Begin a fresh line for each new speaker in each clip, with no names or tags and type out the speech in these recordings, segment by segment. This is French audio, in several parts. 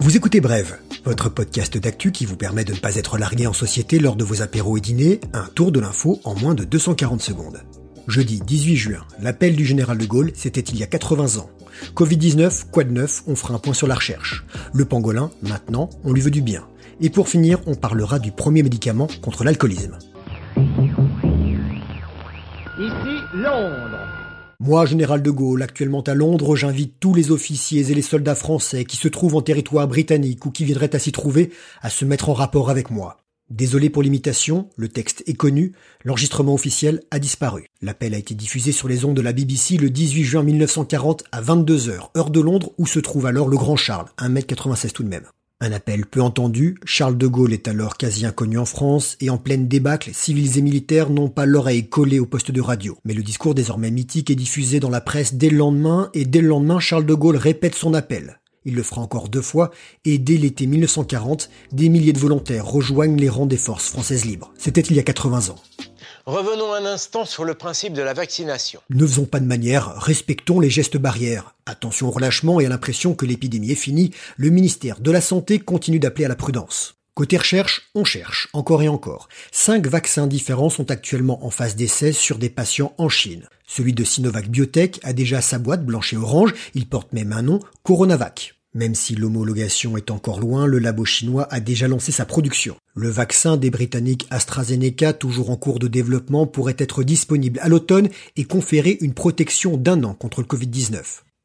Vous écoutez Brève, votre podcast d'actu qui vous permet de ne pas être largué en société lors de vos apéros et dîners, un tour de l'info en moins de 240 secondes. Jeudi 18 juin, l'appel du général de Gaulle, c'était il y a 80 ans. Covid-19, quoi de neuf, on fera un point sur la recherche. Le pangolin, maintenant, on lui veut du bien. Et pour finir, on parlera du premier médicament contre l'alcoolisme.
Ici Londres.
Moi, général de Gaulle, actuellement à Londres, j'invite tous les officiers et les soldats français qui se trouvent en territoire britannique ou qui viendraient à s'y trouver à se mettre en rapport avec moi. Désolé pour l'imitation, le texte est connu, l'enregistrement officiel a disparu. L'appel a été diffusé sur les ondes de la BBC le 18 juin 1940 à 22h, heure de Londres, où se trouve alors le grand Charles, 1m96 tout de même. Un appel peu entendu, Charles de Gaulle est alors quasi inconnu en France et en pleine débâcle, civils et militaires n'ont pas l'oreille collée au poste de radio. Mais le discours désormais mythique est diffusé dans la presse dès le lendemain et dès le lendemain Charles de Gaulle répète son appel. Il le fera encore deux fois et dès l'été 1940, des milliers de volontaires rejoignent les rangs des forces françaises libres. C'était il y a 80 ans.
Revenons un instant sur le principe de la vaccination.
Ne faisons pas de manière, respectons les gestes barrières. Attention au relâchement et à l'impression que l'épidémie est finie, le ministère de la Santé continue d'appeler à la prudence. Côté recherche, on cherche, encore et encore. Cinq vaccins différents sont actuellement en phase d'essai sur des patients en Chine. Celui de Sinovac Biotech a déjà sa boîte blanche et orange, il porte même un nom, Coronavac. Même si l'homologation est encore loin, le labo chinois a déjà lancé sa production. Le vaccin des Britanniques AstraZeneca, toujours en cours de développement, pourrait être disponible à l'automne et conférer une protection d'un an contre le Covid-19.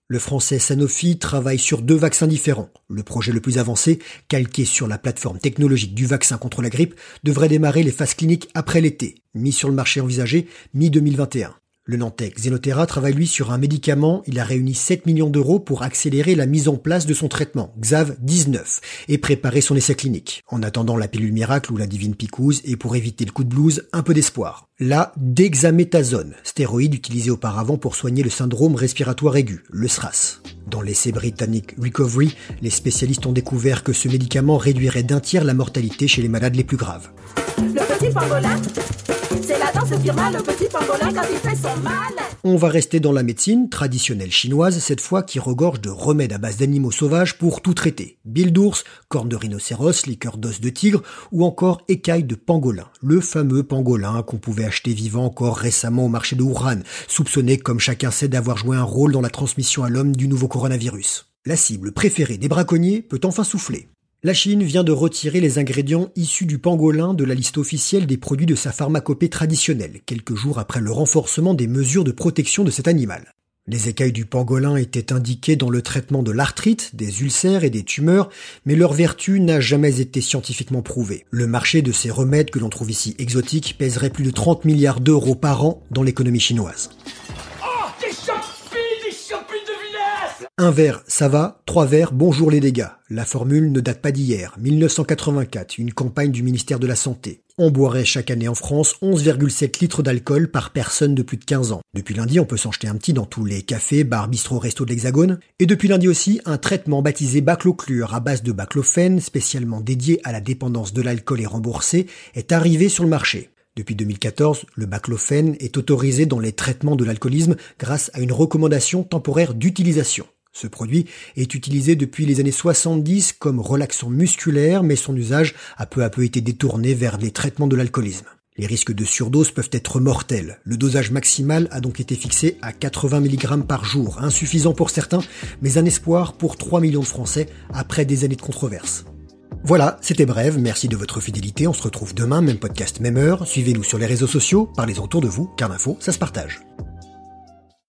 Le français Sanofi travaille sur deux vaccins différents. Le projet le plus avancé, calqué sur la plateforme technologique du vaccin contre la grippe, devrait démarrer les phases cliniques après l'été, mis sur le marché envisagé mi-2021. Le Nantais Xenotera travaille lui sur un médicament, il a réuni 7 millions d'euros pour accélérer la mise en place de son traitement, XAV 19, et préparer son essai clinique. En attendant la pilule miracle ou la divine picouse, et pour éviter le coup de blues, un peu d'espoir. La dexaméthasone, stéroïde utilisé auparavant pour soigner le syndrome respiratoire aigu, le SRAS. Dans l'essai britannique Recovery, les spécialistes ont découvert que ce médicament réduirait d'un tiers la mortalité chez les malades les plus graves.
Petit pangolin, c'est la danse petit pangolin quand il fait son mal.
On va rester dans la médecine traditionnelle chinoise, cette fois qui regorge de remèdes à base d'animaux sauvages pour tout traiter. Bile d'ours, cornes de rhinocéros, liqueur d'os de tigre ou encore écailles de pangolin. Le fameux pangolin qu'on pouvait acheter vivant encore récemment au marché de Wuhan, soupçonné comme chacun sait d'avoir joué un rôle dans la transmission à l'homme du nouveau coronavirus. La cible préférée des braconniers peut enfin souffler. La Chine vient de retirer les ingrédients issus du pangolin de la liste officielle des produits de sa pharmacopée traditionnelle, quelques jours après le renforcement des mesures de protection de cet animal. Les écailles du pangolin étaient indiquées dans le traitement de l'arthrite, des ulcères et des tumeurs, mais leur vertu n'a jamais été scientifiquement prouvée. Le marché de ces remèdes que l'on trouve ici exotiques pèserait plus de 30 milliards d'euros par an dans l'économie chinoise. Un verre, ça va. Trois verres, bonjour les dégâts. La formule ne date pas d'hier. 1984, une campagne du ministère de la Santé. On boirait chaque année en France 11,7 litres d'alcool par personne de plus de 15 ans. Depuis lundi, on peut s'en jeter un petit dans tous les cafés, bars, bistrots, restos de l'Hexagone. Et depuis lundi aussi, un traitement baptisé bacloclure à base de baclofène, spécialement dédié à la dépendance de l'alcool et remboursé, est arrivé sur le marché. Depuis 2014, le baclofène est autorisé dans les traitements de l'alcoolisme grâce à une recommandation temporaire d'utilisation. Ce produit est utilisé depuis les années 70 comme relaxant musculaire, mais son usage a peu à peu été détourné vers les traitements de l'alcoolisme. Les risques de surdose peuvent être mortels. Le dosage maximal a donc été fixé à 80 mg par jour, insuffisant pour certains, mais un espoir pour 3 millions de Français après des années de controverses. Voilà, c'était bref, merci de votre fidélité, on se retrouve demain, même podcast, même heure, suivez-nous sur les réseaux sociaux, parlez autour de vous, car l'info, ça se partage.